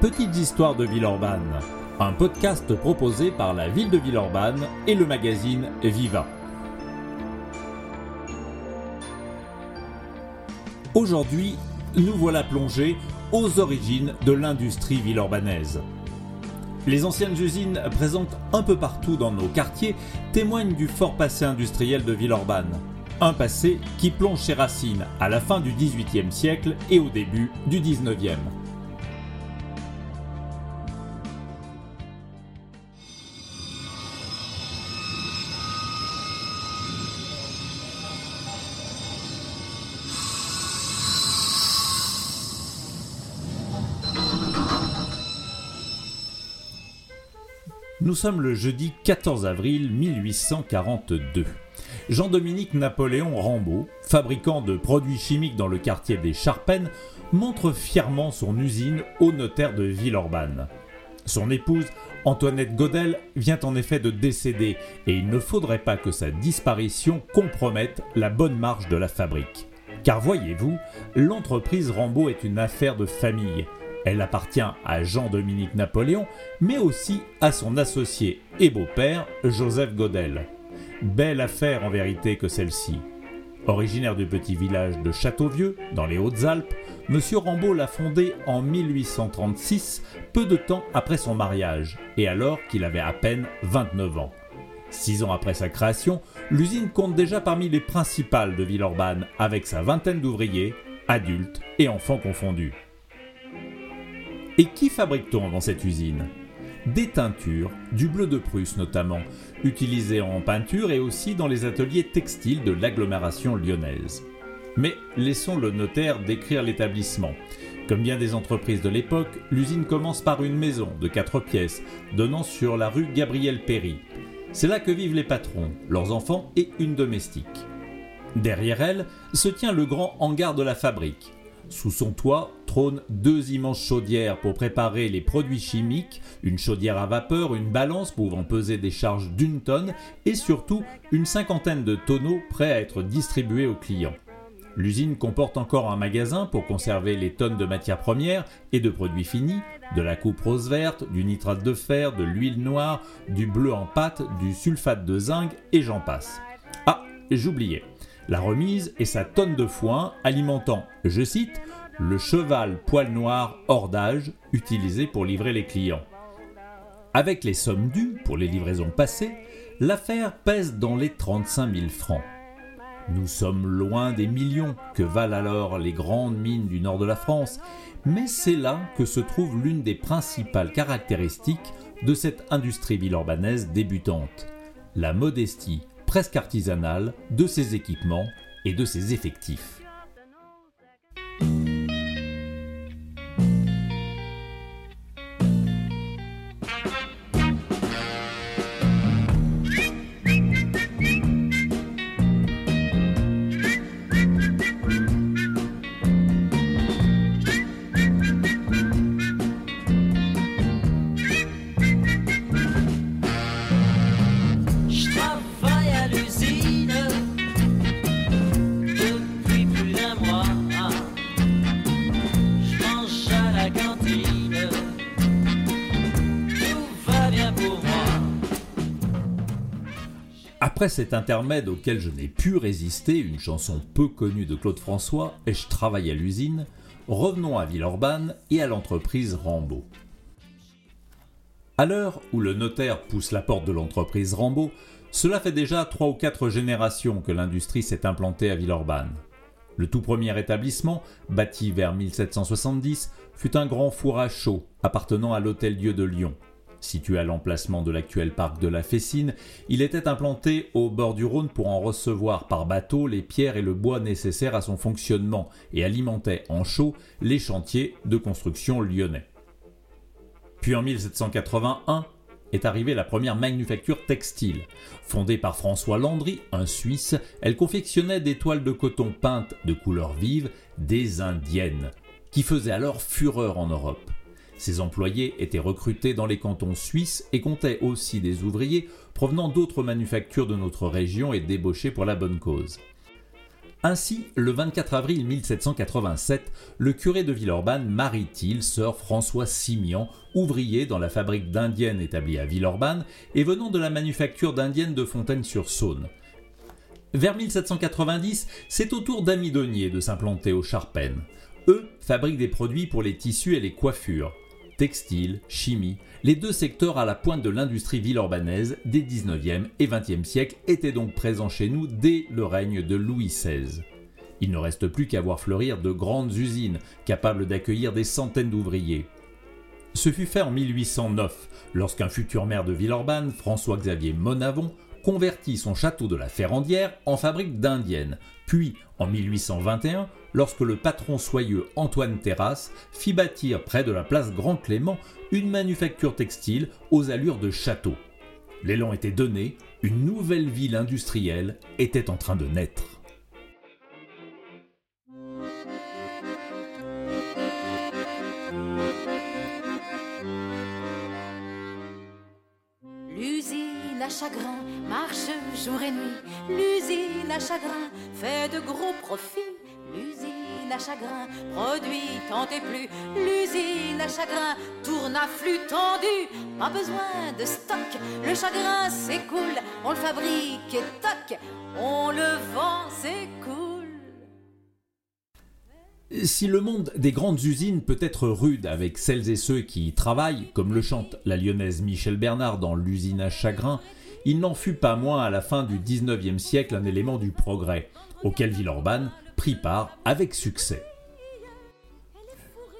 petites histoires de Villeurbanne, un podcast proposé par la ville de Villeurbanne et le magazine Viva. Aujourd'hui, nous voilà plongés aux origines de l'industrie villeurbanaise. Les anciennes usines présentes un peu partout dans nos quartiers témoignent du fort passé industriel de Villeurbanne. Un passé qui plonge ses racines à la fin du XVIIIe siècle et au début du XIXe. Nous sommes le jeudi 14 avril 1842. Jean-Dominique Napoléon Rambaud, fabricant de produits chimiques dans le quartier des Charpennes, montre fièrement son usine au notaire de Villeurbanne. Son épouse, Antoinette Godel, vient en effet de décéder et il ne faudrait pas que sa disparition compromette la bonne marche de la fabrique. Car voyez-vous, l'entreprise Rambaud est une affaire de famille elle appartient à Jean-Dominique Napoléon, mais aussi à son associé et beau-père, Joseph Godel. Belle affaire en vérité que celle-ci. Originaire du petit village de Châteauvieux, dans les Hautes-Alpes, M. Rambaud l'a fondée en 1836, peu de temps après son mariage, et alors qu'il avait à peine 29 ans. Six ans après sa création, l'usine compte déjà parmi les principales de Villeurbanne, avec sa vingtaine d'ouvriers, adultes et enfants confondus. Et qui fabrique-t-on dans cette usine? Des teintures, du bleu de Prusse notamment, utilisées en peinture et aussi dans les ateliers textiles de l'agglomération lyonnaise. Mais laissons le notaire décrire l'établissement. Comme bien des entreprises de l'époque, l'usine commence par une maison de quatre pièces donnant sur la rue Gabriel Péry. C'est là que vivent les patrons, leurs enfants et une domestique. Derrière elle se tient le grand hangar de la fabrique, sous son toit trônent deux immenses chaudières pour préparer les produits chimiques, une chaudière à vapeur, une balance pouvant peser des charges d'une tonne et surtout une cinquantaine de tonneaux prêts à être distribués aux clients. L'usine comporte encore un magasin pour conserver les tonnes de matières premières et de produits finis, de la coupe rose verte, du nitrate de fer, de l'huile noire, du bleu en pâte, du sulfate de zinc et j'en passe. Ah, j'oubliais la remise est sa tonne de foin alimentant, je cite, le cheval poil noir hors d'âge utilisé pour livrer les clients. Avec les sommes dues pour les livraisons passées, l'affaire pèse dans les 35 000 francs. Nous sommes loin des millions que valent alors les grandes mines du nord de la France, mais c'est là que se trouve l'une des principales caractéristiques de cette industrie villeurbanaise débutante, la modestie presque artisanale de ses équipements et de ses effectifs. Après cet intermède auquel je n'ai pu résister, une chanson peu connue de Claude François, et je travaille à l'usine, revenons à Villeurbanne et à l'entreprise Rambaud. À l'heure où le notaire pousse la porte de l'entreprise Rambaud, cela fait déjà trois ou quatre générations que l'industrie s'est implantée à Villeurbanne. Le tout premier établissement, bâti vers 1770, fut un grand four à chaud appartenant à l'Hôtel-Dieu de Lyon, Situé à l'emplacement de l'actuel parc de la Fessine, il était implanté au bord du Rhône pour en recevoir par bateau les pierres et le bois nécessaires à son fonctionnement et alimentait en chaud les chantiers de construction lyonnais. Puis en 1781 est arrivée la première manufacture textile. Fondée par François Landry, un Suisse, elle confectionnait des toiles de coton peintes de couleurs vives, des indiennes, qui faisaient alors fureur en Europe. Ces employés étaient recrutés dans les cantons suisses et comptaient aussi des ouvriers provenant d'autres manufactures de notre région et débauchés pour la bonne cause. Ainsi, le 24 avril 1787, le curé de Villeurbanne marie-t-il sœur François Simian, ouvrier dans la fabrique d'indiennes établie à Villeurbanne et venant de la manufacture d'indiennes de Fontaine-sur-Saône. Vers 1790, c'est au tour d'Amidonnier de s'implanter aux Charpennes. Eux fabriquent des produits pour les tissus et les coiffures. Textile, chimie, les deux secteurs à la pointe de l'industrie villeurbanaise des 19e et 20e siècles étaient donc présents chez nous dès le règne de Louis XVI. Il ne reste plus qu'à voir fleurir de grandes usines capables d'accueillir des centaines d'ouvriers. Ce fut fait en 1809, lorsqu'un futur maire de Villeurbanne, François-Xavier Monavon, convertit son château de la Ferrandière en fabrique d'indiennes, puis en 1821, lorsque le patron soyeux Antoine Terrasse fit bâtir près de la place Grand Clément une manufacture textile aux allures de château. L'élan était donné, une nouvelle ville industrielle était en train de naître. L'usine à chagrin jour et nuit. L'usine à chagrin fait de gros profits. L'usine à chagrin produit tant et plus. L'usine à chagrin tourne à flux tendu. Pas besoin de stock. Le chagrin s'écoule. On le fabrique et toc. On le vend, cool. Si le monde des grandes usines peut être rude avec celles et ceux qui y travaillent, comme le chante la lyonnaise Michel Bernard dans L'usine à chagrin, il n'en fut pas moins à la fin du XIXe siècle un élément du progrès, auquel Villeurbanne prit part avec succès.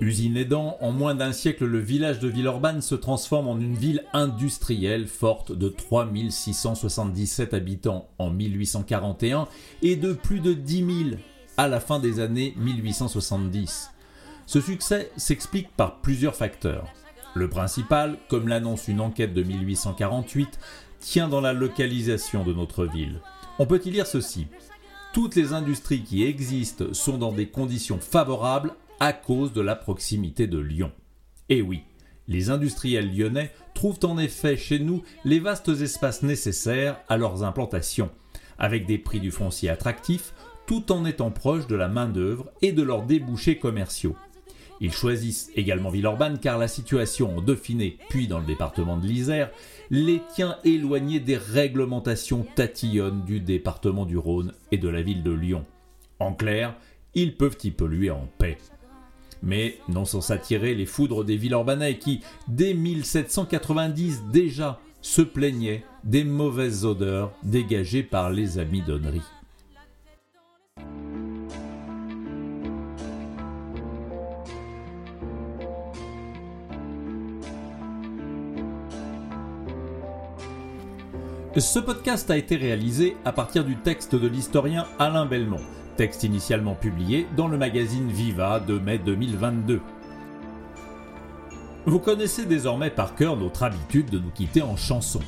Usine aidant, en moins d'un siècle, le village de Villeurbanne se transforme en une ville industrielle forte de 3677 habitants en 1841 et de plus de 10 000 à la fin des années 1870. Ce succès s'explique par plusieurs facteurs. Le principal, comme l'annonce une enquête de 1848, tient dans la localisation de notre ville. On peut y lire ceci. Toutes les industries qui existent sont dans des conditions favorables à cause de la proximité de Lyon. Et oui, les industriels lyonnais trouvent en effet chez nous les vastes espaces nécessaires à leurs implantations, avec des prix du foncier attractifs, tout en étant proches de la main-d'œuvre et de leurs débouchés commerciaux. Ils choisissent également Villeurbanne car la situation en Dauphiné puis dans le département de l'Isère les tient éloignés des réglementations tatillonnes du département du Rhône et de la ville de Lyon. En clair, ils peuvent y polluer en paix. Mais non sans s'attirer les foudres des Villeurbanais qui, dès 1790 déjà, se plaignaient des mauvaises odeurs dégagées par les amidonneries. Ce podcast a été réalisé à partir du texte de l'historien Alain Belmont, texte initialement publié dans le magazine Viva de mai 2022. Vous connaissez désormais par cœur notre habitude de nous quitter en chanson.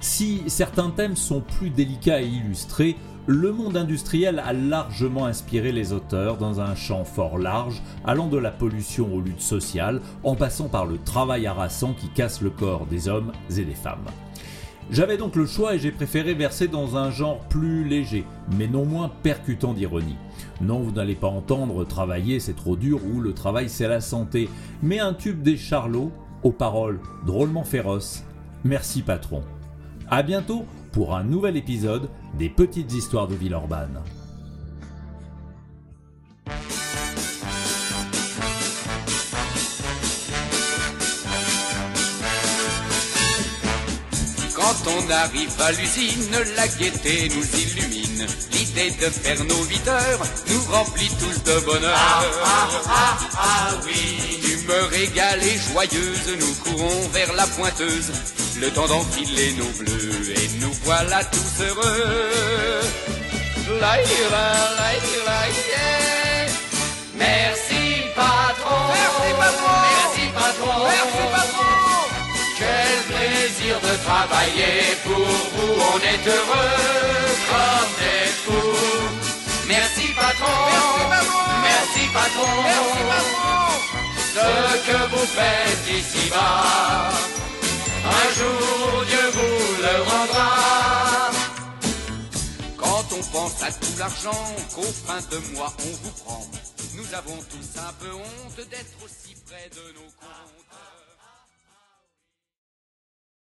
Si certains thèmes sont plus délicats à illustrer, le monde industriel a largement inspiré les auteurs dans un champ fort large, allant de la pollution aux luttes sociales, en passant par le travail harassant qui casse le corps des hommes et des femmes. J'avais donc le choix et j'ai préféré verser dans un genre plus léger, mais non moins percutant d'ironie. Non, vous n'allez pas entendre travailler c'est trop dur ou le travail c'est la santé, mais un tube des charlots, aux paroles drôlement féroces. Merci patron. A bientôt pour un nouvel épisode des Petites Histoires de Villeurbanne. On arrive à l'usine, la gaieté nous illumine. L'idée de faire nos huit heures nous remplit tous de bonheur. Ah, ah, ah, ah, oui. Humeur égale et joyeuse, nous courons vers la pointeuse. Le temps d'enfiler nos bleus et nous voilà tous heureux. Laïla, laïla, travailler pour vous, on est heureux comme des fous. Merci patron, Merci, patron. merci patron, Merci, patron. ce que vous faites ici-bas, un jour Dieu vous le rendra. Quand on pense à tout l'argent qu'au fin de mois on vous prend. Nous avons tous un peu honte d'être aussi près de nos comptes.